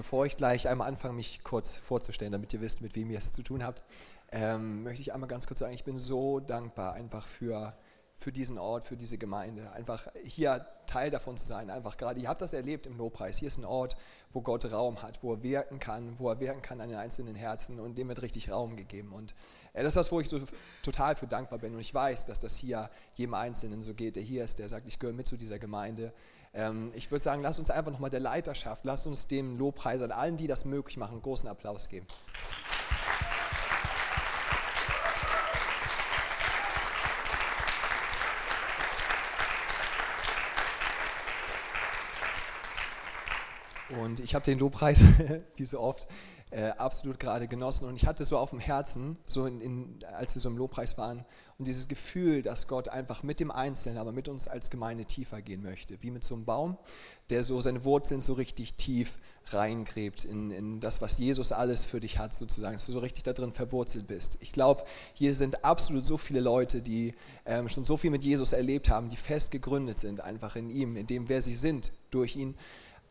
Bevor ich gleich einmal anfange, mich kurz vorzustellen, damit ihr wisst, mit wem ihr es zu tun habt, ähm, möchte ich einmal ganz kurz sagen, ich bin so dankbar einfach für, für diesen Ort, für diese Gemeinde. Einfach hier Teil davon zu sein. Einfach gerade, ihr habt das erlebt im Lobpreis. Hier ist ein Ort, wo Gott Raum hat, wo er wirken kann, wo er wirken kann an den einzelnen Herzen und dem wird richtig Raum gegeben. Und äh, das ist das, wo ich so total für dankbar bin. Und ich weiß, dass das hier jedem Einzelnen so geht, der hier ist, der sagt, ich gehöre mit zu dieser Gemeinde. Ähm, ich würde sagen, lass uns einfach nochmal der Leiterschaft, lass uns dem Lobpreisern, allen, die das möglich machen, einen großen Applaus geben. Und ich habe den Lobpreis, wie so oft, äh, absolut gerade genossen. Und ich hatte so auf dem Herzen, so in, in, als wir so im Lobpreis waren, und dieses Gefühl, dass Gott einfach mit dem Einzelnen, aber mit uns als Gemeinde tiefer gehen möchte. Wie mit so einem Baum, der so seine Wurzeln so richtig tief reingräbt in, in das, was Jesus alles für dich hat, sozusagen, dass du so richtig da drin verwurzelt bist. Ich glaube, hier sind absolut so viele Leute, die ähm, schon so viel mit Jesus erlebt haben, die fest gegründet sind, einfach in ihm, in dem, wer sie sind, durch ihn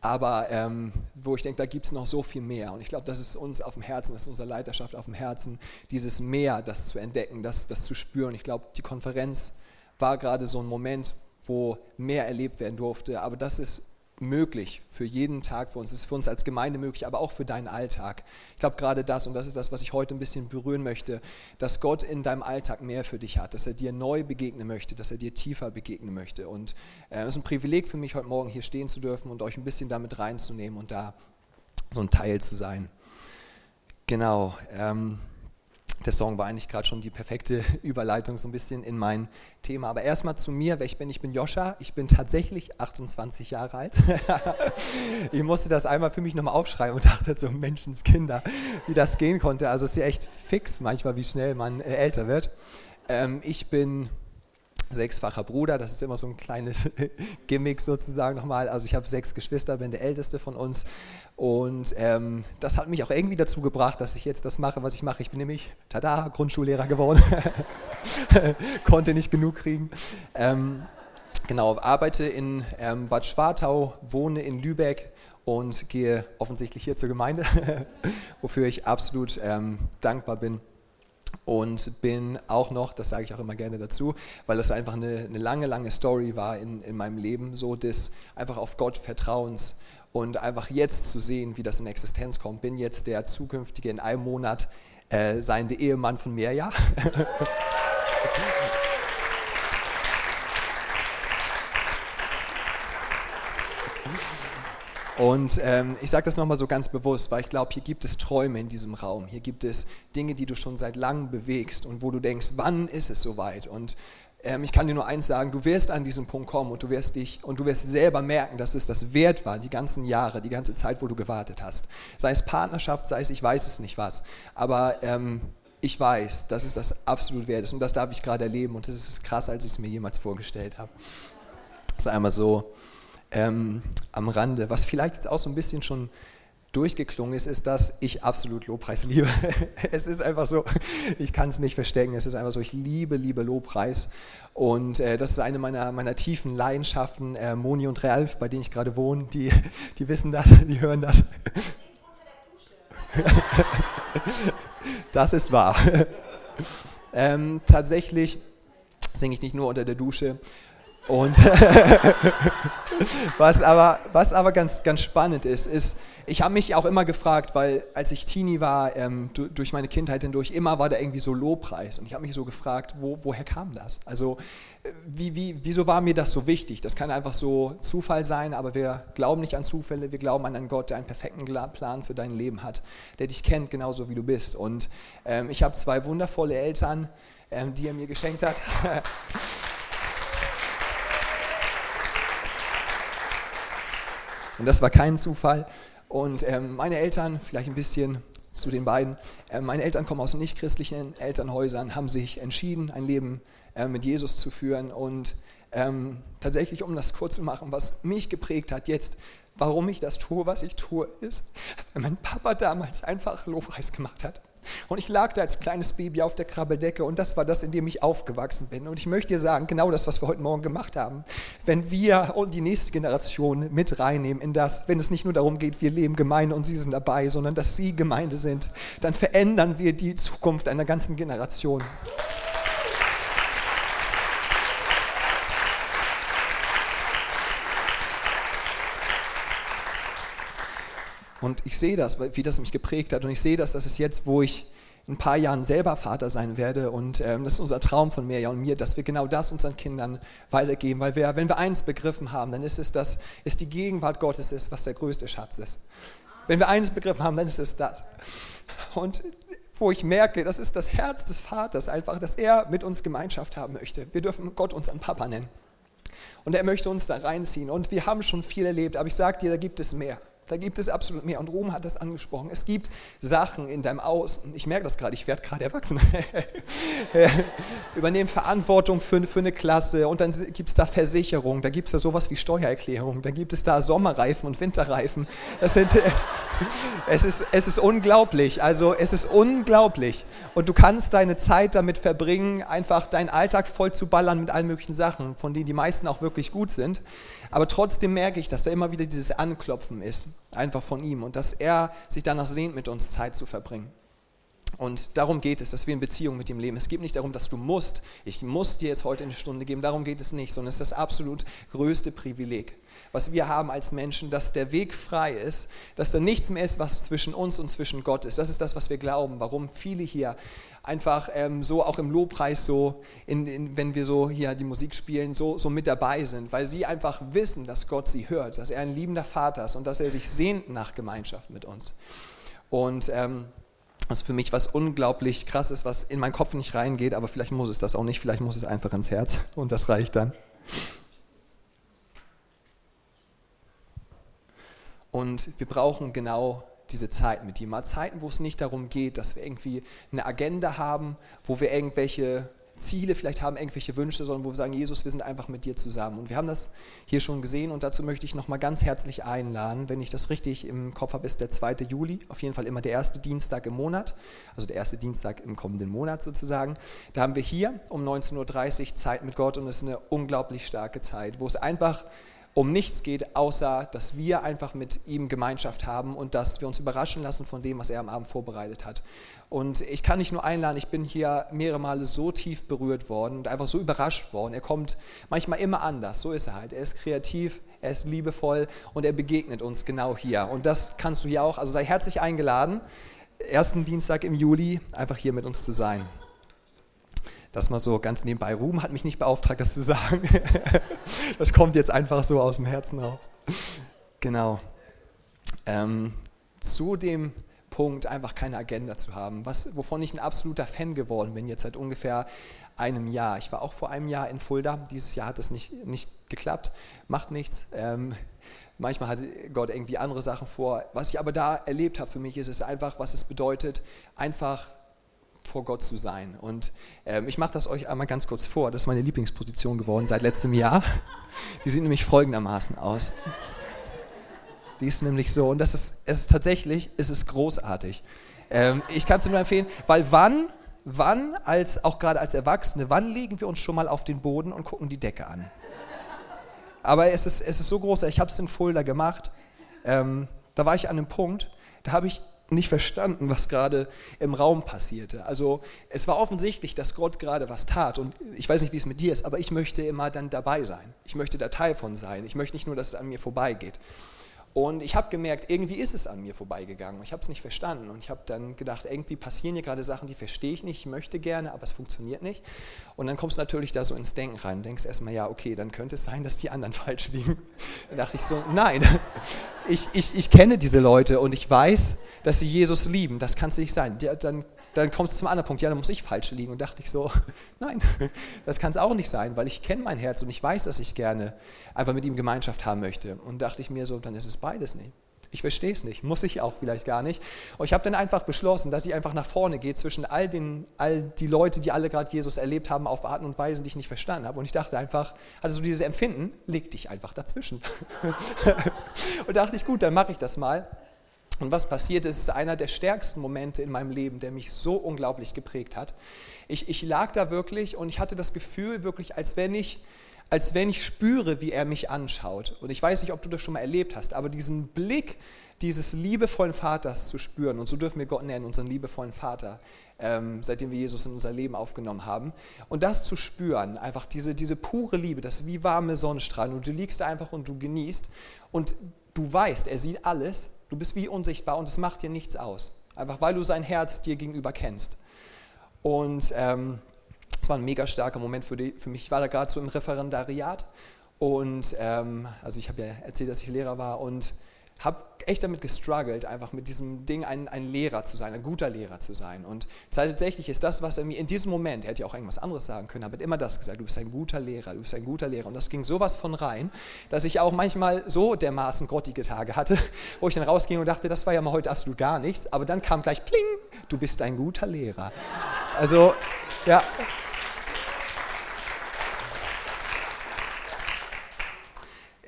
aber ähm, wo ich denke, da gibt es noch so viel mehr. Und ich glaube, das ist uns auf dem Herzen, das ist unserer Leiterschaft auf dem Herzen, dieses Mehr, das zu entdecken, das, das zu spüren. Ich glaube, die Konferenz war gerade so ein Moment, wo mehr erlebt werden durfte. Aber das ist möglich für jeden Tag für uns. Es ist für uns als Gemeinde möglich, aber auch für deinen Alltag. Ich glaube gerade das, und das ist das, was ich heute ein bisschen berühren möchte, dass Gott in deinem Alltag mehr für dich hat, dass er dir neu begegnen möchte, dass er dir tiefer begegnen möchte. Und äh, es ist ein Privileg für mich, heute Morgen hier stehen zu dürfen und euch ein bisschen damit reinzunehmen und da so ein Teil zu sein. Genau. Ähm, der Song war eigentlich gerade schon die perfekte Überleitung so ein bisschen in mein Thema. Aber erstmal zu mir, wer ich bin. Ich bin Joscha, ich bin tatsächlich 28 Jahre alt. ich musste das einmal für mich nochmal aufschreiben und dachte so, Menschenskinder, wie das gehen konnte. Also es ist ja echt fix manchmal, wie schnell man äh, älter wird. Ähm, ich bin sechsfacher Bruder, das ist immer so ein kleines Gimmick sozusagen nochmal. Also ich habe sechs Geschwister, bin der älteste von uns und ähm, das hat mich auch irgendwie dazu gebracht, dass ich jetzt das mache, was ich mache. Ich bin nämlich, tada, Grundschullehrer geworden, konnte nicht genug kriegen. Ähm, genau, arbeite in ähm, Bad Schwartau, wohne in Lübeck und gehe offensichtlich hier zur Gemeinde, wofür ich absolut ähm, dankbar bin und bin auch noch, das sage ich auch immer gerne dazu, weil das einfach eine, eine lange, lange Story war in, in meinem Leben, so des einfach auf Gott Vertrauens und einfach jetzt zu sehen, wie das in Existenz kommt. Bin jetzt der zukünftige in einem Monat äh, seiende Ehemann von Mirja. Und ähm, ich sage das nochmal so ganz bewusst, weil ich glaube, hier gibt es Träume in diesem Raum. Hier gibt es Dinge, die du schon seit langem bewegst und wo du denkst, wann ist es soweit? Und ähm, ich kann dir nur eins sagen, du wirst an diesen Punkt kommen und du wirst dich und du wirst selber merken, dass es das wert war, die ganzen Jahre, die ganze Zeit, wo du gewartet hast. Sei es Partnerschaft, sei es ich weiß es nicht was. Aber ähm, ich weiß, dass es das absolut wert ist und das darf ich gerade erleben und das ist krass, als ich es mir jemals vorgestellt habe. Das ist einmal so ähm, am Rande. Was vielleicht jetzt auch so ein bisschen schon durchgeklungen ist, ist, dass ich absolut Lobpreis liebe. Es ist einfach so, ich kann es nicht verstecken, es ist einfach so, ich liebe, liebe Lobpreis. Und äh, das ist eine meiner, meiner tiefen Leidenschaften. Äh, Moni und Ralf, bei denen ich gerade wohne, die, die wissen das, die hören das. Das ist wahr. Ähm, tatsächlich singe ich nicht nur unter der Dusche, und was aber, was aber ganz, ganz spannend ist, ist, ich habe mich auch immer gefragt, weil als ich Teenie war, ähm, durch meine Kindheit hindurch, immer war da irgendwie so Lobpreis. Und ich habe mich so gefragt, wo, woher kam das? Also, wie, wie, wieso war mir das so wichtig? Das kann einfach so Zufall sein, aber wir glauben nicht an Zufälle, wir glauben an einen Gott, der einen perfekten Plan für dein Leben hat, der dich kennt, genauso wie du bist. Und ähm, ich habe zwei wundervolle Eltern, ähm, die er mir geschenkt hat. Und das war kein Zufall. Und ähm, meine Eltern, vielleicht ein bisschen zu den beiden, äh, meine Eltern kommen aus nichtchristlichen Elternhäusern, haben sich entschieden, ein Leben äh, mit Jesus zu führen. Und ähm, tatsächlich, um das kurz zu machen, was mich geprägt hat jetzt, warum ich das tue, was ich tue, ist, weil mein Papa damals einfach Lobpreis gemacht hat. Und ich lag da als kleines Baby auf der Krabbeldecke und das war das, in dem ich aufgewachsen bin. Und ich möchte dir sagen, genau das, was wir heute Morgen gemacht haben, wenn wir und die nächste Generation mit reinnehmen in das, wenn es nicht nur darum geht, wir leben Gemeinde und sie sind dabei, sondern dass sie Gemeinde sind, dann verändern wir die Zukunft einer ganzen Generation. Und ich sehe das, wie das mich geprägt hat. Und ich sehe das, dass es jetzt, wo ich in ein paar Jahren selber Vater sein werde. Und ähm, das ist unser Traum von Mirja und mir, dass wir genau das unseren Kindern weitergeben. Weil wir, wenn wir eins begriffen haben, dann ist es, dass es die Gegenwart Gottes ist, was der größte Schatz ist. Wenn wir eines begriffen haben, dann ist es das. Und wo ich merke, das ist das Herz des Vaters einfach, dass er mit uns Gemeinschaft haben möchte. Wir dürfen Gott unseren Papa nennen. Und er möchte uns da reinziehen. Und wir haben schon viel erlebt, aber ich sage dir, da gibt es mehr. Da gibt es absolut mehr. Und Rom hat das angesprochen. Es gibt Sachen in deinem Außen. Ich merke das gerade, ich werde gerade erwachsen. Übernehmen Verantwortung für, für eine Klasse und dann gibt es da Versicherung, da gibt es da sowas wie Steuererklärung, dann gibt es da Sommerreifen und Winterreifen. Das sind, es, ist, es ist unglaublich. Also es ist unglaublich. Und du kannst deine Zeit damit verbringen, einfach deinen Alltag voll zu ballern mit allen möglichen Sachen, von denen die meisten auch wirklich gut sind. Aber trotzdem merke ich, dass da immer wieder dieses Anklopfen ist, einfach von ihm und dass er sich danach sehnt, mit uns Zeit zu verbringen. Und darum geht es, dass wir in Beziehung mit ihm leben. Es geht nicht darum, dass du musst, ich muss dir jetzt heute eine Stunde geben, darum geht es nicht, sondern es ist das absolut größte Privileg, was wir haben als Menschen, dass der Weg frei ist, dass da nichts mehr ist, was zwischen uns und zwischen Gott ist. Das ist das, was wir glauben, warum viele hier einfach ähm, so auch im Lobpreis so, in, in, wenn wir so hier die Musik spielen, so, so mit dabei sind, weil sie einfach wissen, dass Gott sie hört, dass er ein liebender Vater ist und dass er sich sehnt nach Gemeinschaft mit uns. Und ähm, was für mich was unglaublich krass ist, was in meinen Kopf nicht reingeht, aber vielleicht muss es das auch nicht, vielleicht muss es einfach ins Herz und das reicht dann. Und wir brauchen genau diese Zeit mit ihm. Mal Zeiten, wo es nicht darum geht, dass wir irgendwie eine Agenda haben, wo wir irgendwelche Ziele vielleicht haben, irgendwelche Wünsche, sondern wo wir sagen, Jesus, wir sind einfach mit dir zusammen. Und wir haben das hier schon gesehen und dazu möchte ich nochmal ganz herzlich einladen, wenn ich das richtig im Kopf habe, ist der 2. Juli, auf jeden Fall immer der erste Dienstag im Monat, also der erste Dienstag im kommenden Monat sozusagen. Da haben wir hier um 19.30 Uhr Zeit mit Gott und es ist eine unglaublich starke Zeit, wo es einfach um nichts geht, außer dass wir einfach mit ihm Gemeinschaft haben und dass wir uns überraschen lassen von dem, was er am Abend vorbereitet hat. Und ich kann nicht nur einladen, ich bin hier mehrere Male so tief berührt worden und einfach so überrascht worden. Er kommt manchmal immer anders, so ist er halt. Er ist kreativ, er ist liebevoll und er begegnet uns genau hier. Und das kannst du hier auch, also sei herzlich eingeladen, ersten Dienstag im Juli einfach hier mit uns zu sein. Das mal so ganz nebenbei. Ruhm hat mich nicht beauftragt, das zu sagen. das kommt jetzt einfach so aus dem Herzen raus. Genau. Ähm, zu dem Punkt, einfach keine Agenda zu haben, was, wovon ich ein absoluter Fan geworden bin, jetzt seit ungefähr einem Jahr. Ich war auch vor einem Jahr in Fulda. Dieses Jahr hat es nicht, nicht geklappt. Macht nichts. Ähm, manchmal hat Gott irgendwie andere Sachen vor. Was ich aber da erlebt habe für mich, ist es einfach, was es bedeutet, einfach vor Gott zu sein. Und ähm, ich mache das euch einmal ganz kurz vor. Das ist meine Lieblingsposition geworden seit letztem Jahr. Die sieht nämlich folgendermaßen aus. Die ist nämlich so, und das ist, es ist tatsächlich, es ist großartig. Ähm, ich kann es nur empfehlen, weil wann, wann, als, auch gerade als Erwachsene, wann legen wir uns schon mal auf den Boden und gucken die Decke an? Aber es ist, es ist so groß, ich habe es in Fulda gemacht. Ähm, da war ich an einem Punkt, da habe ich nicht verstanden, was gerade im Raum passierte. Also es war offensichtlich, dass Gott gerade was tat. Und ich weiß nicht, wie es mit dir ist, aber ich möchte immer dann dabei sein. Ich möchte da Teil von sein. Ich möchte nicht nur, dass es an mir vorbeigeht. Und ich habe gemerkt, irgendwie ist es an mir vorbeigegangen. Ich habe es nicht verstanden. Und ich habe dann gedacht, irgendwie passieren hier gerade Sachen, die verstehe ich nicht. Ich möchte gerne, aber es funktioniert nicht. Und dann kommst du natürlich da so ins Denken rein. Und denkst erstmal, ja, okay, dann könnte es sein, dass die anderen falsch liegen. Dann dachte ich so, nein, ich, ich, ich kenne diese Leute und ich weiß, dass sie Jesus lieben. Das kann es nicht sein. Dann dann kommst du zum anderen Punkt, ja, dann muss ich falsch liegen. Und dachte ich so, nein, das kann es auch nicht sein, weil ich kenne mein Herz und ich weiß, dass ich gerne einfach mit ihm Gemeinschaft haben möchte. Und dachte ich mir so, dann ist es beides nicht. Ich verstehe es nicht, muss ich auch vielleicht gar nicht. Und ich habe dann einfach beschlossen, dass ich einfach nach vorne gehe zwischen all, den, all die Leute, die alle gerade Jesus erlebt haben, auf Arten und Weisen, die ich nicht verstanden habe. Und ich dachte einfach, hatte so dieses Empfinden, leg dich einfach dazwischen. und dachte ich, gut, dann mache ich das mal. Und was passiert ist, ist einer der stärksten Momente in meinem Leben, der mich so unglaublich geprägt hat. Ich, ich lag da wirklich und ich hatte das Gefühl, wirklich, als wenn ich als wenn ich spüre, wie er mich anschaut. Und ich weiß nicht, ob du das schon mal erlebt hast, aber diesen Blick dieses liebevollen Vaters zu spüren, und so dürfen wir Gott nennen, unseren liebevollen Vater, ähm, seitdem wir Jesus in unser Leben aufgenommen haben. Und das zu spüren, einfach diese, diese pure Liebe, das wie warme Sonnenstrahlen. Und du liegst da einfach und du genießt. Und du weißt, er sieht alles. Du bist wie unsichtbar und es macht dir nichts aus. Einfach weil du sein Herz dir gegenüber kennst. Und ähm, es war ein mega starker Moment für, die, für mich. Ich war da gerade so im Referendariat und ähm, also ich habe ja erzählt, dass ich Lehrer war und habe echt damit gestruggelt, einfach mit diesem Ding ein, ein, Lehrer zu sein, ein guter Lehrer zu sein. Und tatsächlich ist das, was er mir in diesem Moment, er hätte ja auch irgendwas anderes sagen können, aber immer das gesagt, du bist ein guter Lehrer, du bist ein guter Lehrer. Und das ging sowas von rein, dass ich auch manchmal so dermaßen grottige Tage hatte, wo ich dann rausging und dachte, das war ja mal heute absolut gar nichts. Aber dann kam gleich, pling, du bist ein guter Lehrer. Also, ja,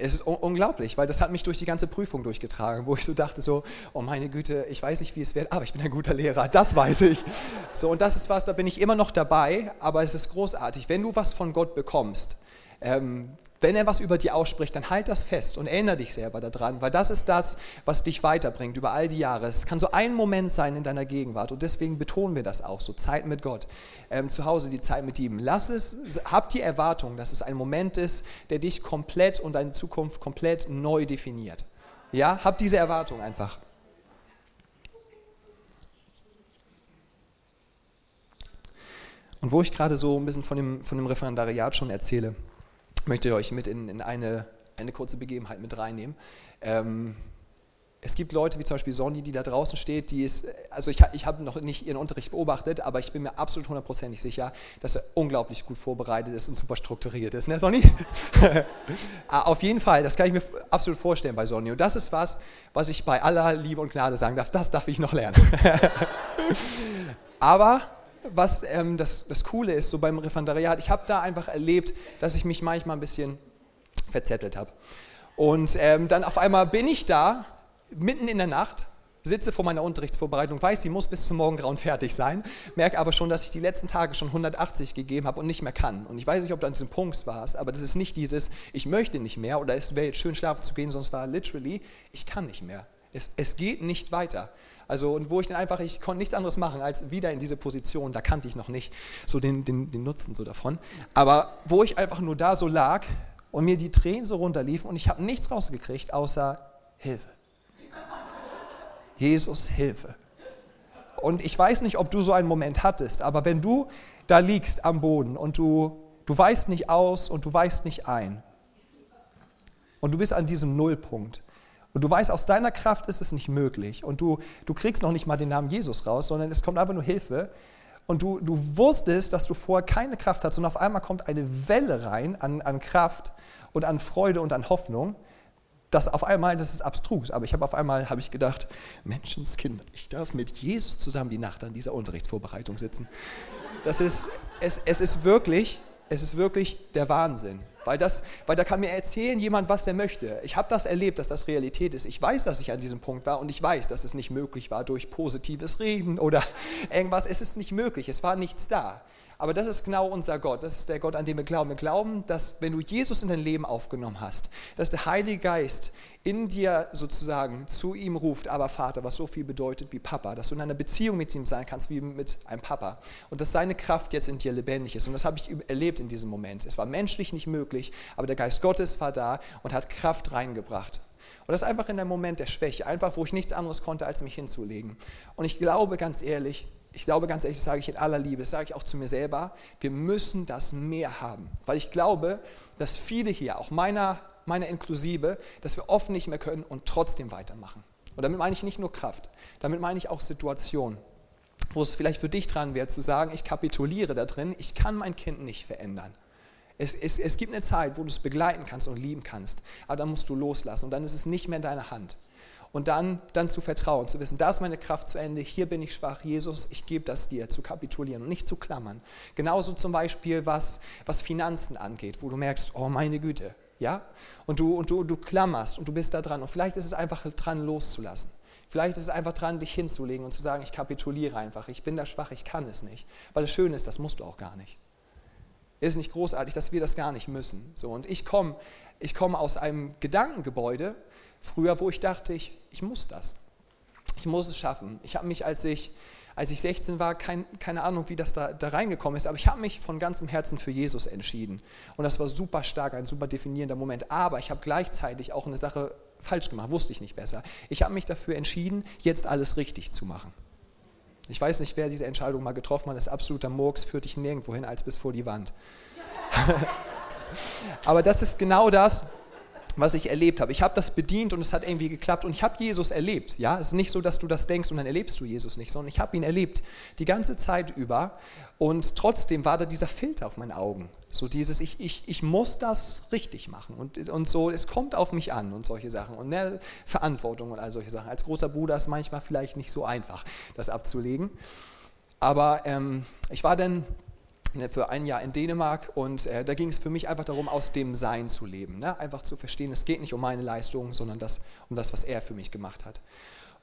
es ist unglaublich, weil das hat mich durch die ganze Prüfung durchgetragen, wo ich so dachte, so, oh meine Güte, ich weiß nicht, wie es wird, aber ich bin ein guter Lehrer, das weiß ich. So, und das ist was, da bin ich immer noch dabei, aber es ist großartig. Wenn du was von Gott bekommst, ähm, wenn er was über dir ausspricht, dann halt das fest und erinnere dich selber daran, weil das ist das, was dich weiterbringt über all die Jahre. Es kann so ein Moment sein in deiner Gegenwart und deswegen betonen wir das auch, so Zeit mit Gott, ähm, zu Hause die Zeit mit ihm. Lass es, hab die Erwartung, dass es ein Moment ist, der dich komplett und deine Zukunft komplett neu definiert. Ja, hab diese Erwartung einfach. Und wo ich gerade so ein bisschen von dem, von dem Referendariat schon erzähle, möchte ich euch mit in, in eine, eine kurze Begebenheit mit reinnehmen. Ähm, es gibt Leute wie zum Beispiel Sonny, die da draußen steht, die ist, also ich, ich habe noch nicht ihren Unterricht beobachtet, aber ich bin mir absolut hundertprozentig sicher, dass er unglaublich gut vorbereitet ist und super strukturiert ist, ne Sonny? Ah, auf jeden Fall, das kann ich mir absolut vorstellen bei Sonny. Und das ist was, was ich bei aller Liebe und Gnade sagen darf, das darf ich noch lernen. aber was ähm, das, das Coole ist, so beim Referendariat, ich habe da einfach erlebt, dass ich mich manchmal ein bisschen verzettelt habe. Und ähm, dann auf einmal bin ich da, mitten in der Nacht, sitze vor meiner Unterrichtsvorbereitung, weiß, sie muss bis zum Morgengrauen fertig sein, merke aber schon, dass ich die letzten Tage schon 180 gegeben habe und nicht mehr kann. Und ich weiß nicht, ob du an diesem Punkt warst, aber das ist nicht dieses, ich möchte nicht mehr oder es wäre jetzt schön schlafen zu gehen, es war literally, ich kann nicht mehr. Es, es geht nicht weiter. Also, und wo ich dann einfach, ich konnte nichts anderes machen, als wieder in diese Position, da kannte ich noch nicht so den, den, den Nutzen so davon. Aber wo ich einfach nur da so lag und mir die Tränen so runterliefen und ich habe nichts rausgekriegt, außer Hilfe. Jesus, Hilfe. Und ich weiß nicht, ob du so einen Moment hattest, aber wenn du da liegst am Boden und du, du weißt nicht aus und du weißt nicht ein und du bist an diesem Nullpunkt, und du weißt, aus deiner Kraft ist es nicht möglich. Und du, du kriegst noch nicht mal den Namen Jesus raus, sondern es kommt einfach nur Hilfe. Und du, du wusstest, dass du vorher keine Kraft hast. Und auf einmal kommt eine Welle rein an, an Kraft und an Freude und an Hoffnung. Das auf einmal, das ist abstrus. Aber ich habe auf einmal habe ich gedacht, Menschenskind, ich darf mit Jesus zusammen die Nacht an dieser Unterrichtsvorbereitung sitzen. Das ist, es, es ist wirklich, es ist wirklich der Wahnsinn. Weil, das, weil da kann mir erzählen jemand, was er möchte. Ich habe das erlebt, dass das Realität ist. Ich weiß, dass ich an diesem Punkt war und ich weiß, dass es nicht möglich war durch positives Reden oder irgendwas. Es ist nicht möglich, es war nichts da. Aber das ist genau unser Gott. Das ist der Gott, an den wir glauben. Wir glauben, dass wenn du Jesus in dein Leben aufgenommen hast, dass der Heilige Geist in dir sozusagen zu ihm ruft, aber Vater, was so viel bedeutet wie Papa, dass du in einer Beziehung mit ihm sein kannst wie mit einem Papa und dass seine Kraft jetzt in dir lebendig ist. Und das habe ich erlebt in diesem Moment. Es war menschlich nicht möglich, aber der Geist Gottes war da und hat Kraft reingebracht. Und das einfach in einem Moment der Schwäche, einfach wo ich nichts anderes konnte, als mich hinzulegen. Und ich glaube ganz ehrlich, ich glaube ganz ehrlich, das sage ich in aller Liebe, das sage ich auch zu mir selber, wir müssen das mehr haben. Weil ich glaube, dass viele hier, auch meiner, meiner inklusive, dass wir oft nicht mehr können und trotzdem weitermachen. Und damit meine ich nicht nur Kraft, damit meine ich auch Situationen, wo es vielleicht für dich dran wäre, zu sagen, ich kapituliere da drin, ich kann mein Kind nicht verändern. Es, es, es gibt eine Zeit, wo du es begleiten kannst und lieben kannst, aber dann musst du loslassen und dann ist es nicht mehr in deiner Hand und dann, dann zu vertrauen, zu wissen, da ist meine Kraft zu Ende, hier bin ich schwach, Jesus, ich gebe das dir, zu kapitulieren und nicht zu klammern. Genauso zum Beispiel, was, was Finanzen angeht, wo du merkst, oh meine Güte, ja? Und du, und du, du klammerst und du bist da dran und vielleicht ist es einfach dran loszulassen. Vielleicht ist es einfach dran, dich hinzulegen und zu sagen, ich kapituliere einfach, ich bin da schwach, ich kann es nicht. Weil das Schöne ist, das musst du auch gar nicht. Ist nicht großartig, dass wir das gar nicht müssen. So, und ich komme ich komm aus einem Gedankengebäude, früher, wo ich dachte, ich, ich muss das. Ich muss es schaffen. Ich habe mich, als ich, als ich 16 war, kein, keine Ahnung, wie das da, da reingekommen ist, aber ich habe mich von ganzem Herzen für Jesus entschieden. Und das war super stark, ein super definierender Moment. Aber ich habe gleichzeitig auch eine Sache falsch gemacht, wusste ich nicht besser. Ich habe mich dafür entschieden, jetzt alles richtig zu machen. Ich weiß nicht, wer diese Entscheidung mal getroffen hat, das ist absoluter Murks, führt dich nirgendwo hin als bis vor die Wand. Aber das ist genau das, was ich erlebt habe. Ich habe das bedient und es hat irgendwie geklappt und ich habe Jesus erlebt. Ja, es ist nicht so, dass du das denkst und dann erlebst du Jesus nicht, sondern ich habe ihn erlebt die ganze Zeit über und trotzdem war da dieser Filter auf meinen Augen. So dieses, ich, ich, ich muss das richtig machen und, und so, es kommt auf mich an und solche Sachen und ne, Verantwortung und all solche Sachen. Als großer Bruder ist manchmal vielleicht nicht so einfach, das abzulegen. Aber ähm, ich war dann für ein Jahr in Dänemark und äh, da ging es für mich einfach darum, aus dem Sein zu leben. Ne? Einfach zu verstehen, es geht nicht um meine Leistung, sondern das, um das, was er für mich gemacht hat.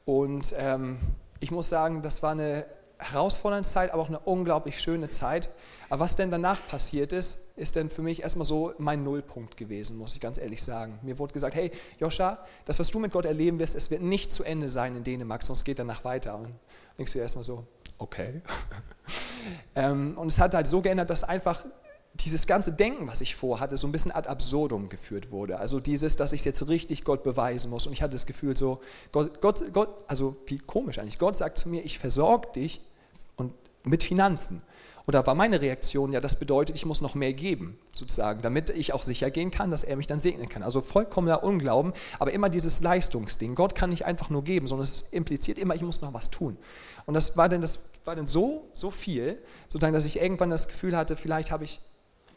Und ähm, ich muss sagen, das war eine herausfordernde Zeit, aber auch eine unglaublich schöne Zeit. Aber was denn danach passiert ist, ist dann für mich erstmal so mein Nullpunkt gewesen, muss ich ganz ehrlich sagen. Mir wurde gesagt, hey Joscha, das, was du mit Gott erleben wirst, es wird nicht zu Ende sein in Dänemark, sonst geht danach weiter. Und denkst du erstmal so, okay. ähm, und es hat halt so geändert, dass einfach dieses ganze Denken, was ich vorhatte, so ein bisschen ad absurdum geführt wurde. Also dieses, dass ich es jetzt richtig Gott beweisen muss. Und ich hatte das Gefühl so, Gott, Gott, Gott, also wie komisch eigentlich, Gott sagt zu mir, ich versorge dich und mit Finanzen. Oder war meine Reaktion, ja, das bedeutet, ich muss noch mehr geben, sozusagen, damit ich auch sicher gehen kann, dass er mich dann segnen kann. Also vollkommener Unglauben, aber immer dieses Leistungsding. Gott kann nicht einfach nur geben, sondern es impliziert immer, ich muss noch was tun. Und das war dann, das war dann so, so viel, sozusagen, dass ich irgendwann das Gefühl hatte, vielleicht habe ich,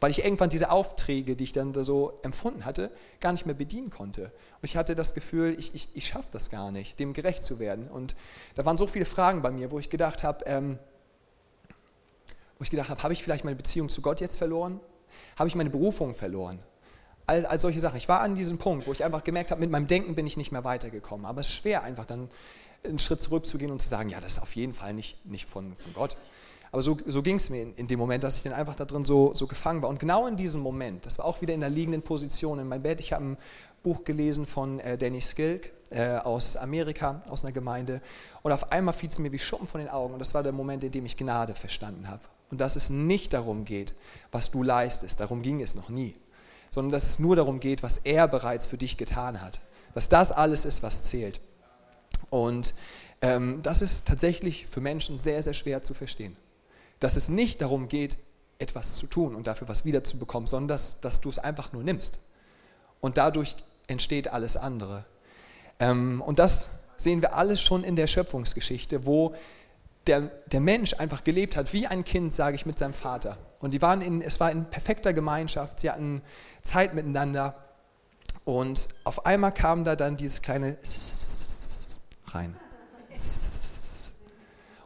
weil ich irgendwann diese Aufträge, die ich dann da so empfunden hatte, gar nicht mehr bedienen konnte. Und ich hatte das Gefühl, ich, ich, ich schaffe das gar nicht, dem gerecht zu werden. Und da waren so viele Fragen bei mir, wo ich gedacht habe, ähm, wo ich gedacht habe, habe ich vielleicht meine Beziehung zu Gott jetzt verloren? Habe ich meine Berufung verloren? All, all solche Sachen. Ich war an diesem Punkt, wo ich einfach gemerkt habe, mit meinem Denken bin ich nicht mehr weitergekommen. Aber es ist schwer, einfach dann einen Schritt zurückzugehen und zu sagen, ja, das ist auf jeden Fall nicht, nicht von, von Gott. Aber so, so ging es mir in, in, dem Moment, dass ich dann einfach da drin so, so gefangen war. Und genau in diesem Moment, das war auch wieder in der liegenden Position in meinem Bett, ich habe ein Buch gelesen von äh, Danny Skilk äh, aus Amerika, aus einer Gemeinde. Und auf einmal fiel es mir wie Schuppen von den Augen. Und das war der Moment, in dem ich Gnade verstanden habe und dass es nicht darum geht, was du leistest, darum ging es noch nie, sondern dass es nur darum geht, was er bereits für dich getan hat, dass das alles ist, was zählt. Und ähm, das ist tatsächlich für Menschen sehr, sehr schwer zu verstehen, dass es nicht darum geht, etwas zu tun und dafür was wiederzubekommen, sondern dass, dass du es einfach nur nimmst. Und dadurch entsteht alles andere. Ähm, und das sehen wir alles schon in der Schöpfungsgeschichte, wo der, der Mensch einfach gelebt hat, wie ein Kind, sage ich, mit seinem Vater. Und die waren in, es war in perfekter Gemeinschaft, sie hatten Zeit miteinander. Und auf einmal kam da dann dieses kleine rein.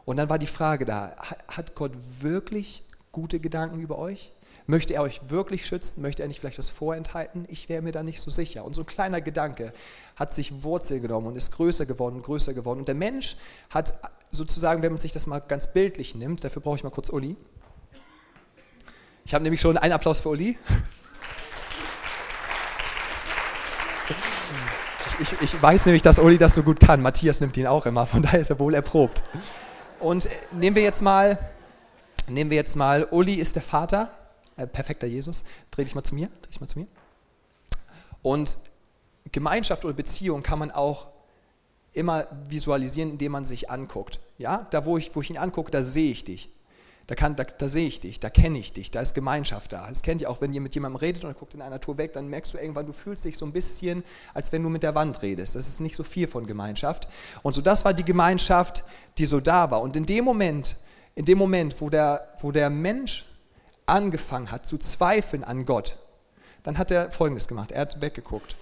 Und dann war die Frage da, hat Gott wirklich gute Gedanken über euch? Möchte er euch wirklich schützen? Möchte er nicht vielleicht was vorenthalten? Ich wäre mir da nicht so sicher. Und so ein kleiner Gedanke hat sich Wurzel genommen und ist größer geworden und größer geworden. Und der Mensch hat sozusagen, wenn man sich das mal ganz bildlich nimmt, dafür brauche ich mal kurz Uli. Ich habe nämlich schon einen Applaus für Uli. Ich, ich, weiß nämlich, dass Uli das so gut kann. Matthias nimmt ihn auch immer, von daher ist er wohl erprobt. Und äh, nehmen wir jetzt mal, nehmen wir jetzt mal, Uli ist der Vater äh, perfekter Jesus, dreh dich mal zu mir, dreh dich mal zu mir. Und Gemeinschaft oder Beziehung kann man auch immer visualisieren, indem man sich anguckt. Ja, da wo ich, wo ich ihn angucke, da sehe ich dich. Da, kann, da, da sehe ich dich, da kenne ich dich, da ist Gemeinschaft da. Das kennt ihr auch, wenn ihr mit jemandem redet und guckt in einer Tour weg, dann merkst du irgendwann, du fühlst dich so ein bisschen, als wenn du mit der Wand redest. Das ist nicht so viel von Gemeinschaft. Und so das war die Gemeinschaft, die so da war. Und in dem Moment, in dem Moment, wo der, wo der Mensch angefangen hat zu zweifeln an Gott, dann hat er Folgendes gemacht. Er hat weggeguckt.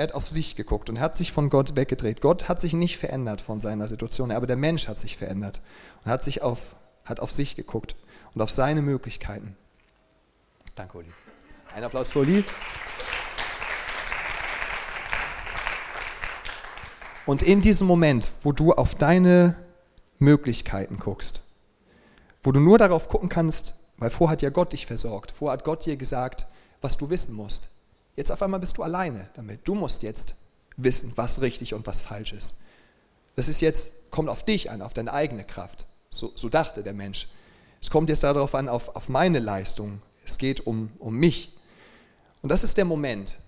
Er hat auf sich geguckt und hat sich von Gott weggedreht. Gott hat sich nicht verändert von seiner Situation, aber der Mensch hat sich verändert und hat, sich auf, hat auf sich geguckt und auf seine Möglichkeiten. Danke, Uli. Ein Applaus für Uli. Und in diesem Moment, wo du auf deine Möglichkeiten guckst, wo du nur darauf gucken kannst, weil vorher hat ja Gott dich versorgt, vorher hat Gott dir gesagt, was du wissen musst. Jetzt auf einmal bist du alleine damit. Du musst jetzt wissen, was richtig und was falsch ist. Das ist jetzt, kommt auf dich an, auf deine eigene Kraft. So, so dachte der Mensch. Es kommt jetzt darauf an, auf, auf meine Leistung. Es geht um, um mich. Und das ist der Moment,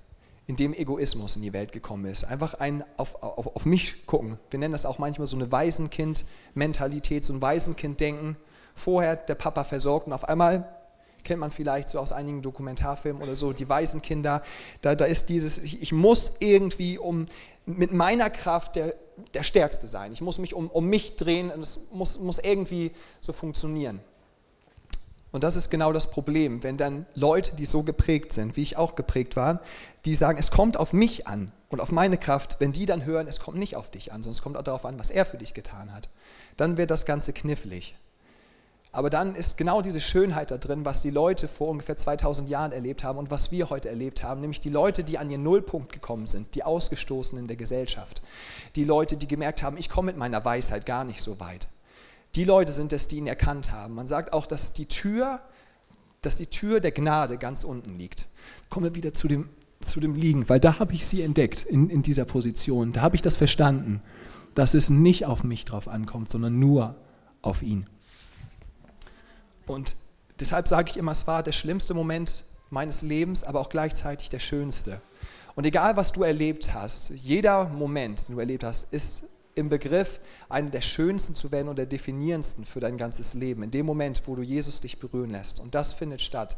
in dem Egoismus in die Welt gekommen ist. Einfach ein auf, auf, auf mich gucken. Wir nennen das auch manchmal so eine Waisenkind-Mentalität, so ein Waisenkind-Denken. Vorher der Papa versorgt und auf einmal kennt man vielleicht so aus einigen Dokumentarfilmen oder so, die Waisenkinder, da, da ist dieses, ich, ich muss irgendwie um mit meiner Kraft der, der Stärkste sein. Ich muss mich um, um mich drehen und es muss, muss irgendwie so funktionieren. Und das ist genau das Problem, wenn dann Leute, die so geprägt sind, wie ich auch geprägt war, die sagen, es kommt auf mich an und auf meine Kraft, wenn die dann hören, es kommt nicht auf dich an, sondern es kommt auch darauf an, was er für dich getan hat, dann wird das Ganze knifflig. Aber dann ist genau diese Schönheit da drin, was die Leute vor ungefähr 2000 Jahren erlebt haben und was wir heute erlebt haben, nämlich die Leute, die an ihren Nullpunkt gekommen sind, die Ausgestoßenen der Gesellschaft, die Leute, die gemerkt haben, ich komme mit meiner Weisheit gar nicht so weit. Die Leute sind es, die ihn erkannt haben. Man sagt auch, dass die Tür, dass die Tür der Gnade ganz unten liegt. Kommen wir wieder zu dem, zu dem Liegen, weil da habe ich sie entdeckt in, in dieser Position. Da habe ich das verstanden, dass es nicht auf mich drauf ankommt, sondern nur auf ihn. Und deshalb sage ich immer, es war der schlimmste Moment meines Lebens, aber auch gleichzeitig der schönste. Und egal, was du erlebt hast, jeder Moment, den du erlebt hast, ist im Begriff, einer der schönsten zu werden und der definierendsten für dein ganzes Leben. In dem Moment, wo du Jesus dich berühren lässt. Und das findet statt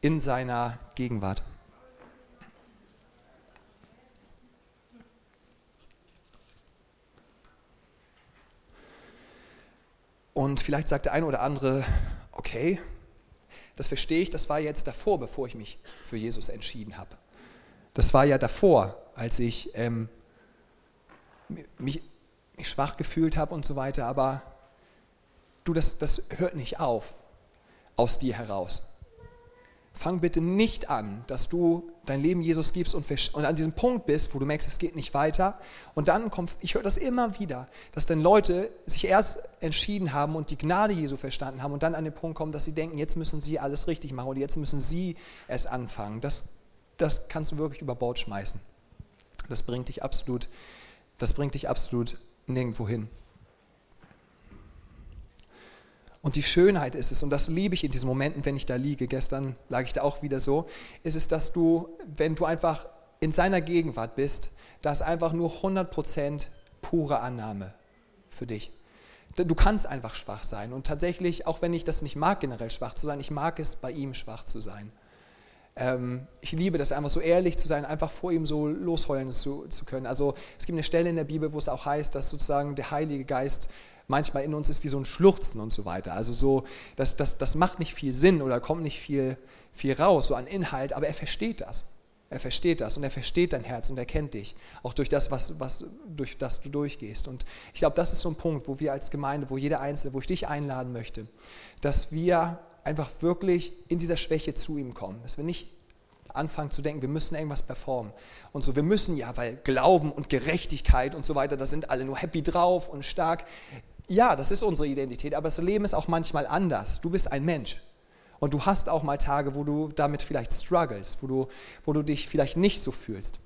in seiner Gegenwart. Und vielleicht sagt der eine oder andere, okay, das verstehe ich, das war jetzt davor, bevor ich mich für Jesus entschieden habe. Das war ja davor, als ich ähm, mich mich schwach gefühlt habe und so weiter, aber du, das, das hört nicht auf aus dir heraus. Fang bitte nicht an, dass du dein Leben Jesus gibst und, und, an diesem Punkt bist, wo du merkst, es geht nicht weiter. Und dann kommt, ich höre das immer wieder, dass dann Leute sich erst entschieden haben und die Gnade Jesu verstanden haben und dann an den Punkt kommen, dass sie denken, jetzt müssen sie alles richtig machen und jetzt müssen sie es anfangen. Das, das kannst du wirklich über Bord schmeißen. Das bringt dich absolut, das bringt dich absolut nirgendwo hin. Und die Schönheit ist es, und das liebe ich in diesen Momenten, wenn ich da liege, gestern lag ich da auch wieder so, ist es, dass du, wenn du einfach in seiner Gegenwart bist, da ist einfach nur 100% pure Annahme für dich. Du kannst einfach schwach sein. Und tatsächlich, auch wenn ich das nicht mag, generell schwach zu sein, ich mag es, bei ihm schwach zu sein. Ähm, ich liebe das einfach so ehrlich zu sein, einfach vor ihm so losheulen zu, zu können. Also es gibt eine Stelle in der Bibel, wo es auch heißt, dass sozusagen der Heilige Geist manchmal in uns ist wie so ein Schluchzen und so weiter. Also so, das, das, das macht nicht viel Sinn oder kommt nicht viel, viel raus, so an Inhalt, aber er versteht das. Er versteht das und er versteht dein Herz und er kennt dich, auch durch das, was, was, durch das du durchgehst. Und ich glaube, das ist so ein Punkt, wo wir als Gemeinde, wo jeder Einzelne, wo ich dich einladen möchte, dass wir einfach wirklich in dieser Schwäche zu ihm kommen. Dass wir nicht anfangen zu denken, wir müssen irgendwas performen. Und so, wir müssen ja, weil Glauben und Gerechtigkeit und so weiter, da sind alle nur happy drauf und stark. Ja, das ist unsere Identität, aber das Leben ist auch manchmal anders. Du bist ein Mensch. Und du hast auch mal Tage, wo du damit vielleicht struggles, wo du, wo du dich vielleicht nicht so fühlst.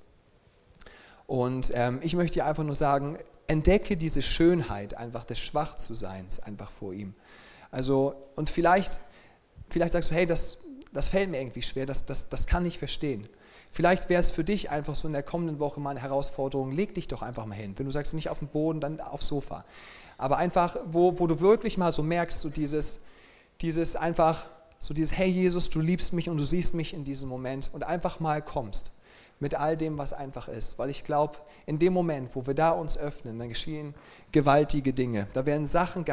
Und ähm, ich möchte dir einfach nur sagen, entdecke diese Schönheit einfach des Schwachzuseins einfach vor ihm. Also, und vielleicht Vielleicht sagst du, hey, das, das fällt mir irgendwie schwer, das, das, das kann ich verstehen. Vielleicht wäre es für dich einfach so in der kommenden Woche mal eine Herausforderung, leg dich doch einfach mal hin. Wenn du sagst, nicht auf dem Boden, dann aufs Sofa. Aber einfach, wo, wo du wirklich mal so merkst, so dieses, dieses einfach, so dieses, hey Jesus, du liebst mich und du siehst mich in diesem Moment und einfach mal kommst mit all dem, was einfach ist. Weil ich glaube, in dem Moment, wo wir da uns öffnen, dann geschehen gewaltige Dinge. Da werden Sachen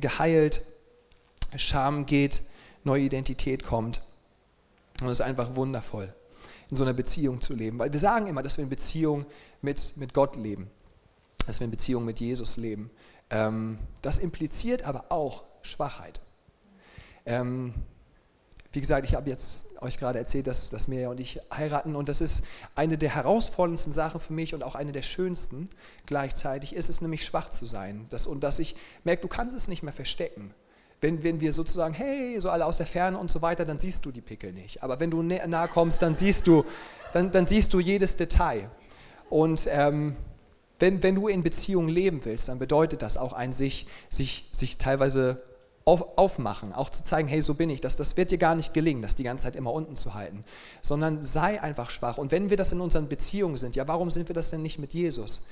geheilt, Scham geht, neue Identität kommt. Und es ist einfach wundervoll, in so einer Beziehung zu leben. Weil wir sagen immer, dass wir in Beziehung mit, mit Gott leben, dass wir in Beziehung mit Jesus leben. Ähm, das impliziert aber auch Schwachheit. Ähm, wie gesagt, ich habe jetzt euch gerade erzählt, dass, dass Mirja und ich heiraten und das ist eine der herausforderndsten Sachen für mich und auch eine der schönsten. Gleichzeitig ist es nämlich schwach zu sein das, und dass ich merke, du kannst es nicht mehr verstecken. Wenn, wenn wir sozusagen, hey, so alle aus der Ferne und so weiter, dann siehst du die Pickel nicht. Aber wenn du nahe kommst, dann siehst du, dann, dann siehst du jedes Detail. Und ähm, wenn, wenn du in Beziehungen leben willst, dann bedeutet das auch ein sich, sich, sich teilweise auf, aufmachen, auch zu zeigen, hey, so bin ich. Das, das wird dir gar nicht gelingen, das die ganze Zeit immer unten zu halten, sondern sei einfach schwach. Und wenn wir das in unseren Beziehungen sind, ja, warum sind wir das denn nicht mit Jesus?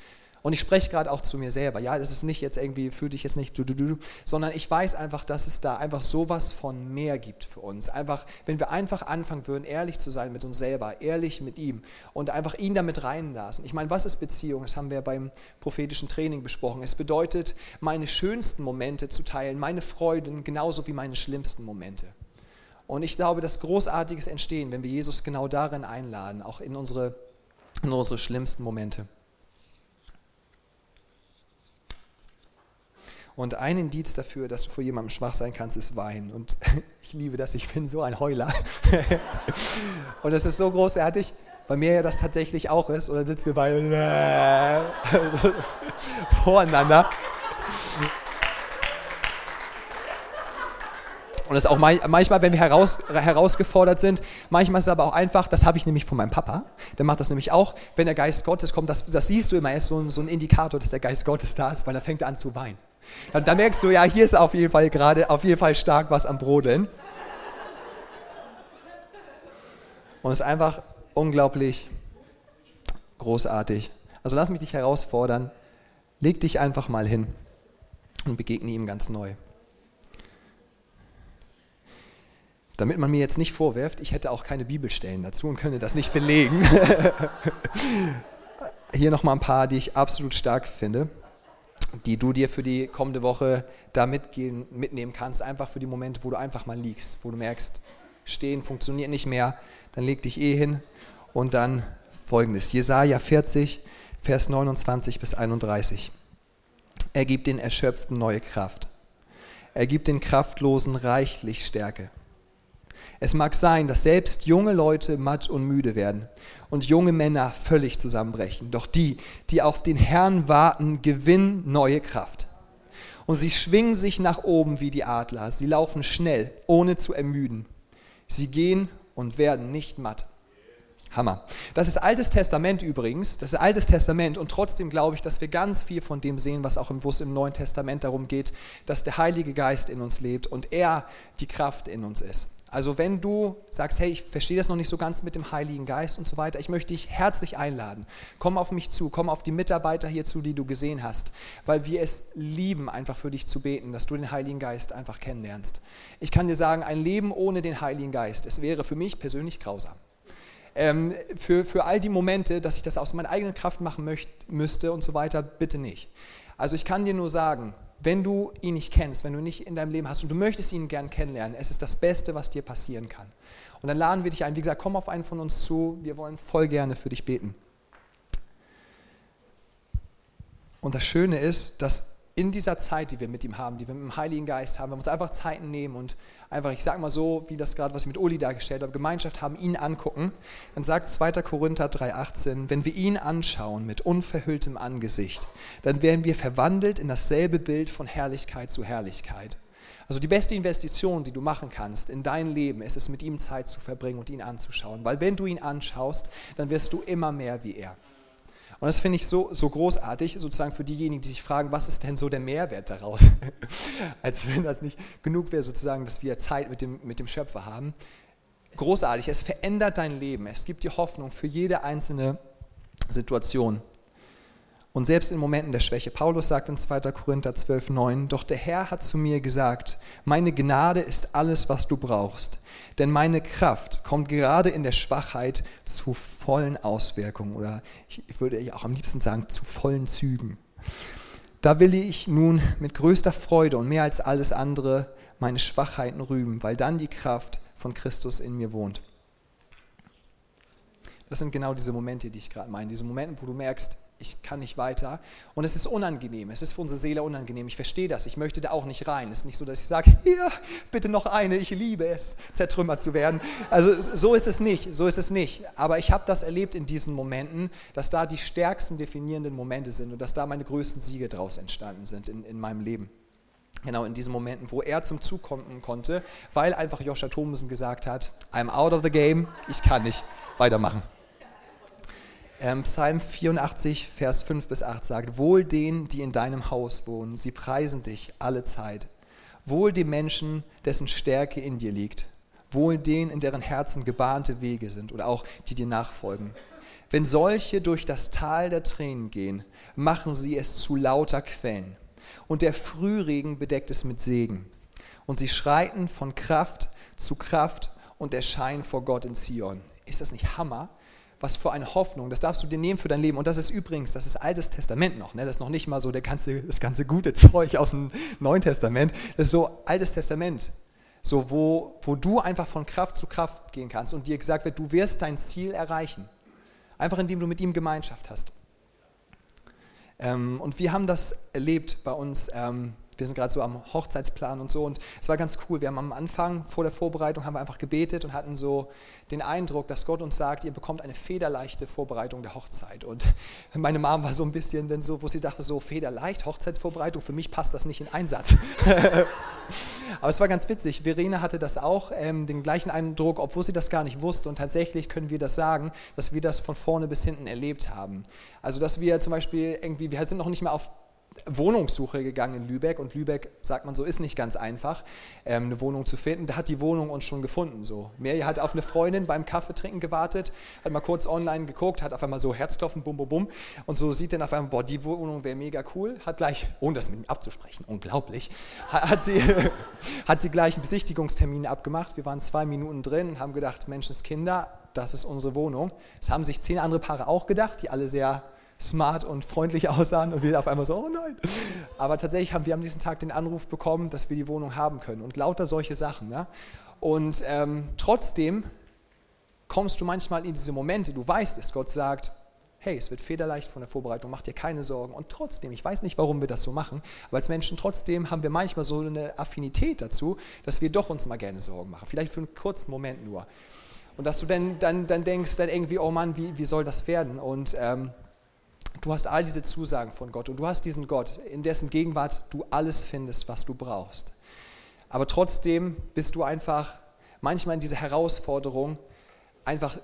Und ich spreche gerade auch zu mir selber. Ja, das ist nicht jetzt irgendwie, fühl dich jetzt nicht, du, du, du, sondern ich weiß einfach, dass es da einfach sowas von mehr gibt für uns. Einfach, wenn wir einfach anfangen würden, ehrlich zu sein mit uns selber, ehrlich mit ihm und einfach ihn damit reinlassen. Ich meine, was ist Beziehung? Das haben wir beim prophetischen Training besprochen. Es bedeutet, meine schönsten Momente zu teilen, meine Freuden genauso wie meine schlimmsten Momente. Und ich glaube, dass Großartiges entstehen, wenn wir Jesus genau darin einladen, auch in unsere, in unsere schlimmsten Momente. Und ein Indiz dafür, dass du vor jemandem schwach sein kannst, ist Wein. Und ich liebe das, ich bin so ein Heuler. Und es ist so großartig, weil mir ja das tatsächlich auch ist. Und dann sitzen wir beide voreinander. Und das ist auch manchmal, wenn wir heraus, herausgefordert sind, manchmal ist es aber auch einfach, das habe ich nämlich von meinem Papa, der macht das nämlich auch, wenn der Geist Gottes kommt, das, das siehst du immer, er ist so, so ein Indikator, dass der Geist Gottes da ist, weil er fängt an zu weinen. Dann, dann merkst du, ja, hier ist auf jeden Fall gerade, auf jeden Fall stark was am Brodeln. Und es ist einfach unglaublich großartig. Also lass mich dich herausfordern, leg dich einfach mal hin und begegne ihm ganz neu. Damit man mir jetzt nicht vorwirft, ich hätte auch keine Bibelstellen dazu und könnte das nicht belegen. Hier nochmal ein paar, die ich absolut stark finde, die du dir für die kommende Woche da mitgehen, mitnehmen kannst, einfach für die Momente, wo du einfach mal liegst, wo du merkst, stehen funktioniert nicht mehr, dann leg dich eh hin und dann folgendes. Jesaja 40, Vers 29 bis 31. Er gibt den Erschöpften neue Kraft. Er gibt den Kraftlosen reichlich Stärke. Es mag sein, dass selbst junge Leute matt und müde werden und junge Männer völlig zusammenbrechen. Doch die, die auf den Herrn warten, gewinnen neue Kraft. Und sie schwingen sich nach oben wie die Adler. Sie laufen schnell, ohne zu ermüden. Sie gehen und werden nicht matt. Hammer. Das ist Altes Testament übrigens, das ist Altes Testament und trotzdem glaube ich, dass wir ganz viel von dem sehen, was auch im, es im Neuen Testament darum geht, dass der Heilige Geist in uns lebt und er die Kraft in uns ist. Also wenn du sagst, hey, ich verstehe das noch nicht so ganz mit dem Heiligen Geist und so weiter, ich möchte dich herzlich einladen. Komm auf mich zu, komm auf die Mitarbeiter hier zu, die du gesehen hast, weil wir es lieben, einfach für dich zu beten, dass du den Heiligen Geist einfach kennenlernst. Ich kann dir sagen, ein Leben ohne den Heiligen Geist, es wäre für mich persönlich grausam. Ähm, für, für all die Momente, dass ich das aus meiner eigenen Kraft machen möcht, müsste und so weiter, bitte nicht. Also ich kann dir nur sagen, wenn du ihn nicht kennst, wenn du ihn nicht in deinem Leben hast und du möchtest ihn gern kennenlernen, es ist das Beste, was dir passieren kann. Und dann laden wir dich ein. Wie gesagt, komm auf einen von uns zu. Wir wollen voll gerne für dich beten. Und das Schöne ist, dass in dieser Zeit, die wir mit ihm haben, die wir mit dem Heiligen Geist haben, wir uns einfach Zeiten nehmen und einfach, ich sage mal so, wie das gerade, was ich mit Uli dargestellt habe, Gemeinschaft haben, ihn angucken, dann sagt 2. Korinther 3,18, wenn wir ihn anschauen mit unverhülltem Angesicht, dann werden wir verwandelt in dasselbe Bild von Herrlichkeit zu Herrlichkeit. Also die beste Investition, die du machen kannst in dein Leben, ist es, mit ihm Zeit zu verbringen und ihn anzuschauen. Weil wenn du ihn anschaust, dann wirst du immer mehr wie er. Und das finde ich so, so großartig, sozusagen für diejenigen, die sich fragen, was ist denn so der Mehrwert daraus? Als wenn das nicht genug wäre, sozusagen, dass wir Zeit mit dem, mit dem Schöpfer haben. Großartig, es verändert dein Leben. Es gibt dir Hoffnung für jede einzelne Situation. Und selbst in Momenten der Schwäche. Paulus sagt in 2. Korinther 12, 9, Doch der Herr hat zu mir gesagt, meine Gnade ist alles, was du brauchst. Denn meine Kraft kommt gerade in der Schwachheit zu vollen Auswirkungen oder ich würde auch am liebsten sagen, zu vollen Zügen. Da will ich nun mit größter Freude und mehr als alles andere meine Schwachheiten rühmen, weil dann die Kraft von Christus in mir wohnt. Das sind genau diese Momente, die ich gerade meine. Diese Momente, wo du merkst, ich kann nicht weiter. Und es ist unangenehm, es ist für unsere Seele unangenehm. Ich verstehe das, ich möchte da auch nicht rein. Es ist nicht so, dass ich sage, hier, bitte noch eine, ich liebe es, zertrümmert zu werden. Also so ist es nicht, so ist es nicht. Aber ich habe das erlebt in diesen Momenten, dass da die stärksten definierenden Momente sind und dass da meine größten Siege daraus entstanden sind in, in meinem Leben. Genau in diesen Momenten, wo er zum Zug kommen konnte, weil einfach Joscha Thomasen gesagt hat, I'm out of the game, ich kann nicht weitermachen. Ähm, Psalm 84, Vers 5 bis 8 sagt, Wohl denen, die in deinem Haus wohnen, sie preisen dich alle Zeit. Wohl dem Menschen, dessen Stärke in dir liegt. Wohl denen, in deren Herzen gebahnte Wege sind oder auch die dir nachfolgen. Wenn solche durch das Tal der Tränen gehen, machen sie es zu lauter Quellen. Und der Frühregen bedeckt es mit Segen. Und sie schreiten von Kraft zu Kraft und erscheinen vor Gott in Zion. Ist das nicht Hammer? Was für eine Hoffnung. Das darfst du dir nehmen für dein Leben. Und das ist übrigens, das ist Altes Testament noch. Ne? Das ist noch nicht mal so der ganze, das ganze gute Zeug aus dem Neuen Testament. Das ist so Altes Testament. So, wo, wo du einfach von Kraft zu Kraft gehen kannst und dir gesagt wird, du wirst dein Ziel erreichen. Einfach indem du mit ihm Gemeinschaft hast. Ähm, und wir haben das erlebt bei uns ähm, wir sind gerade so am Hochzeitsplan und so und es war ganz cool. Wir haben am Anfang vor der Vorbereitung haben wir einfach gebetet und hatten so den Eindruck, dass Gott uns sagt, ihr bekommt eine federleichte Vorbereitung der Hochzeit. Und meine Mom war so ein bisschen, wenn so, wo sie dachte, so federleicht, Hochzeitsvorbereitung, für mich passt das nicht in Einsatz. Aber es war ganz witzig. Verena hatte das auch, ähm, den gleichen Eindruck, obwohl sie das gar nicht wusste. Und tatsächlich können wir das sagen, dass wir das von vorne bis hinten erlebt haben. Also, dass wir zum Beispiel irgendwie, wir sind noch nicht mehr auf Wohnungssuche gegangen in Lübeck und Lübeck, sagt man so, ist nicht ganz einfach, ähm, eine Wohnung zu finden. Da hat die Wohnung uns schon gefunden. So. Mary hat auf eine Freundin beim Kaffeetrinken gewartet, hat mal kurz online geguckt, hat auf einmal so Herzklopfen, bum, bum, bum und so sieht dann auf einmal, boah, die Wohnung wäre mega cool, hat gleich, ohne das mit ihm abzusprechen, unglaublich, hat sie, hat sie gleich einen Besichtigungstermin abgemacht. Wir waren zwei Minuten drin und haben gedacht, Menschenskinder, das ist unsere Wohnung. Das haben sich zehn andere Paare auch gedacht, die alle sehr smart und freundlich aussahen und wir auf einmal so, oh nein. Aber tatsächlich haben wir am diesen Tag den Anruf bekommen, dass wir die Wohnung haben können und lauter solche Sachen. Ja? Und ähm, trotzdem kommst du manchmal in diese Momente, du weißt es, Gott sagt, hey, es wird federleicht von der Vorbereitung, mach dir keine Sorgen. Und trotzdem, ich weiß nicht, warum wir das so machen, aber als Menschen trotzdem haben wir manchmal so eine Affinität dazu, dass wir doch uns mal gerne Sorgen machen. Vielleicht für einen kurzen Moment nur. Und dass du dann, dann, dann denkst, dann irgendwie, oh Mann, wie, wie soll das werden? Und ähm, Du hast all diese Zusagen von Gott und du hast diesen Gott, in dessen Gegenwart du alles findest, was du brauchst. Aber trotzdem bist du einfach manchmal in dieser Herausforderung, einfach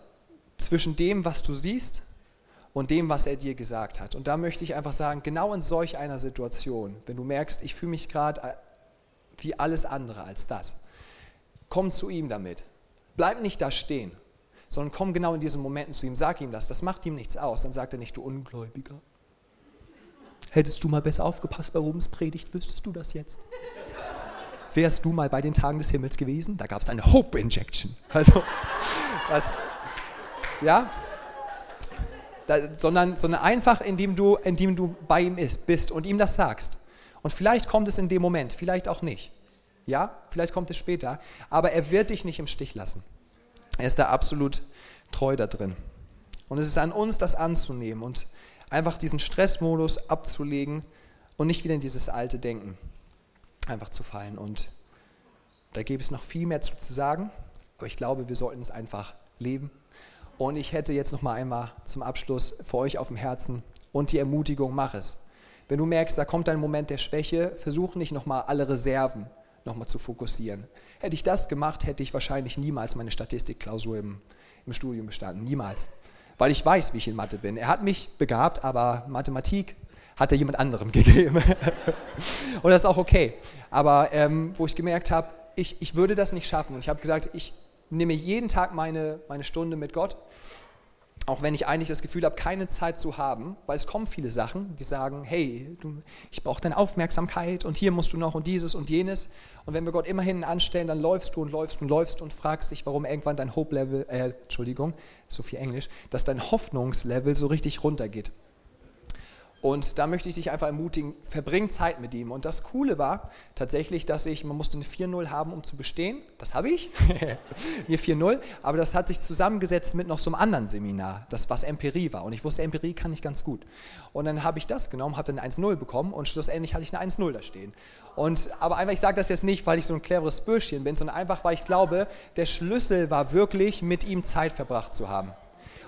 zwischen dem, was du siehst und dem, was er dir gesagt hat. Und da möchte ich einfach sagen, genau in solch einer Situation, wenn du merkst, ich fühle mich gerade äh, wie alles andere als das, komm zu ihm damit. Bleib nicht da stehen sondern komm genau in diesen Momenten zu ihm, sag ihm das, das macht ihm nichts aus. Dann sagt er nicht, du Ungläubiger. Hättest du mal besser aufgepasst bei Robens Predigt, wüsstest du das jetzt. Wärst du mal bei den Tagen des Himmels gewesen? Da gab es eine Hope Injection. Also, was, ja, da, sondern, sondern einfach, indem du, indem du bei ihm ist, bist und ihm das sagst. Und vielleicht kommt es in dem Moment, vielleicht auch nicht. Ja, vielleicht kommt es später, aber er wird dich nicht im Stich lassen. Er ist da absolut treu da drin. Und es ist an uns, das anzunehmen und einfach diesen Stressmodus abzulegen und nicht wieder in dieses alte Denken einfach zu fallen. Und da gäbe es noch viel mehr zu, zu sagen, aber ich glaube, wir sollten es einfach leben. Und ich hätte jetzt noch mal einmal zum Abschluss für euch auf dem Herzen und die Ermutigung, mach es. Wenn du merkst, da kommt ein Moment der Schwäche, versuch nicht noch mal alle Reserven nochmal zu fokussieren. Hätte ich das gemacht, hätte ich wahrscheinlich niemals meine Statistikklausur im, im Studium bestanden. Niemals. Weil ich weiß, wie ich in Mathe bin. Er hat mich begabt, aber Mathematik hat er jemand anderem gegeben. und das ist auch okay. Aber ähm, wo ich gemerkt habe, ich, ich würde das nicht schaffen. Und ich habe gesagt, ich nehme jeden Tag meine, meine Stunde mit Gott auch wenn ich eigentlich das Gefühl habe, keine Zeit zu haben, weil es kommen viele Sachen, die sagen, hey, du, ich brauche deine Aufmerksamkeit und hier musst du noch und dieses und jenes. Und wenn wir Gott immer hinten anstellen, dann läufst du und läufst und läufst und fragst dich, warum irgendwann dein Hope-Level, äh, Entschuldigung, so viel Englisch, dass dein Hoffnungslevel so richtig runtergeht. Und da möchte ich dich einfach ermutigen, verbring Zeit mit ihm. Und das Coole war tatsächlich, dass ich, man musste eine 4-0 haben, um zu bestehen. Das habe ich, eine 4-0. Aber das hat sich zusammengesetzt mit noch so einem anderen Seminar, das was Empirie war. Und ich wusste, Empirie kann ich ganz gut. Und dann habe ich das genommen, habe dann eine 1-0 bekommen und schlussendlich hatte ich eine 1-0 da stehen. Und, aber einfach, ich sage das jetzt nicht, weil ich so ein cleveres Bürschchen bin, sondern einfach, weil ich glaube, der Schlüssel war wirklich, mit ihm Zeit verbracht zu haben.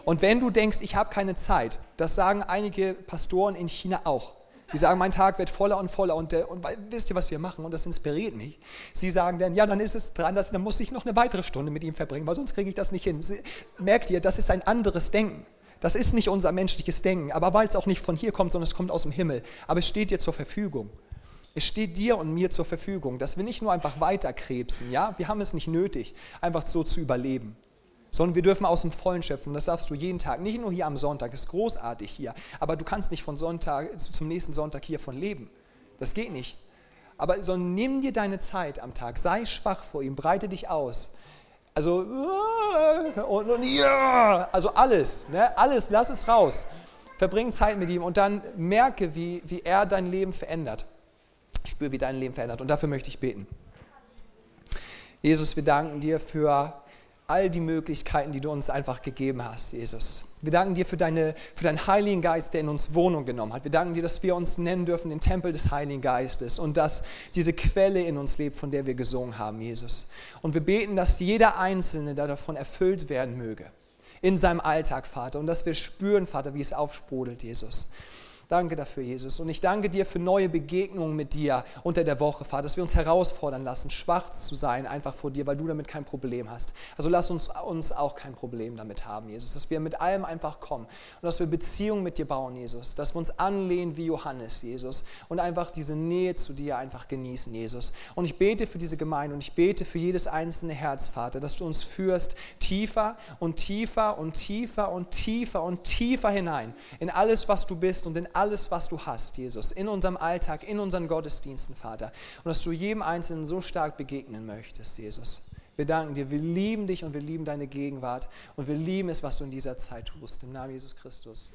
Und wenn du denkst, ich habe keine Zeit, das sagen einige Pastoren in China auch. Die sagen, mein Tag wird voller und voller und, der, und wisst ihr, was wir machen? Und das inspiriert mich. Sie sagen dann, ja, dann ist es dran, dass, dann muss ich noch eine weitere Stunde mit ihm verbringen, weil sonst kriege ich das nicht hin. Sie, merkt ihr, das ist ein anderes Denken. Das ist nicht unser menschliches Denken, aber weil es auch nicht von hier kommt, sondern es kommt aus dem Himmel. Aber es steht dir zur Verfügung. Es steht dir und mir zur Verfügung, dass wir nicht nur einfach weiterkrebsen, ja, wir haben es nicht nötig, einfach so zu überleben sondern wir dürfen aus dem Vollen schöpfen. Das darfst du jeden Tag, nicht nur hier am Sonntag, das ist großartig hier, aber du kannst nicht von Sonntag zum nächsten Sonntag hiervon leben. Das geht nicht. Aber sondern nimm dir deine Zeit am Tag, sei schwach vor ihm, breite dich aus. Also, und, und ja, also alles, ne? alles, lass es raus. Verbring Zeit mit ihm und dann merke, wie, wie er dein Leben verändert. Spür, wie dein Leben verändert. Und dafür möchte ich beten. Jesus, wir danken dir für all die Möglichkeiten, die du uns einfach gegeben hast, Jesus. Wir danken dir für, deine, für deinen Heiligen Geist, der in uns Wohnung genommen hat. Wir danken dir, dass wir uns nennen dürfen den Tempel des Heiligen Geistes und dass diese Quelle in uns lebt, von der wir gesungen haben, Jesus. Und wir beten, dass jeder Einzelne davon erfüllt werden möge in seinem Alltag, Vater, und dass wir spüren, Vater, wie es aufsprudelt, Jesus. Danke dafür, Jesus. Und ich danke dir für neue Begegnungen mit dir unter der Woche, Vater, dass wir uns herausfordern lassen, schwach zu sein, einfach vor dir, weil du damit kein Problem hast. Also lass uns, uns auch kein Problem damit haben, Jesus, dass wir mit allem einfach kommen und dass wir Beziehungen mit dir bauen, Jesus, dass wir uns anlehnen wie Johannes, Jesus, und einfach diese Nähe zu dir einfach genießen, Jesus. Und ich bete für diese Gemeinde und ich bete für jedes einzelne Herz, Vater, dass du uns führst tiefer und tiefer und tiefer und tiefer und tiefer hinein in alles, was du bist und in alles, alles, was du hast, Jesus, in unserem Alltag, in unseren Gottesdiensten, Vater. Und dass du jedem Einzelnen so stark begegnen möchtest, Jesus. Wir danken dir, wir lieben dich und wir lieben deine Gegenwart und wir lieben es, was du in dieser Zeit tust. Im Namen Jesus Christus.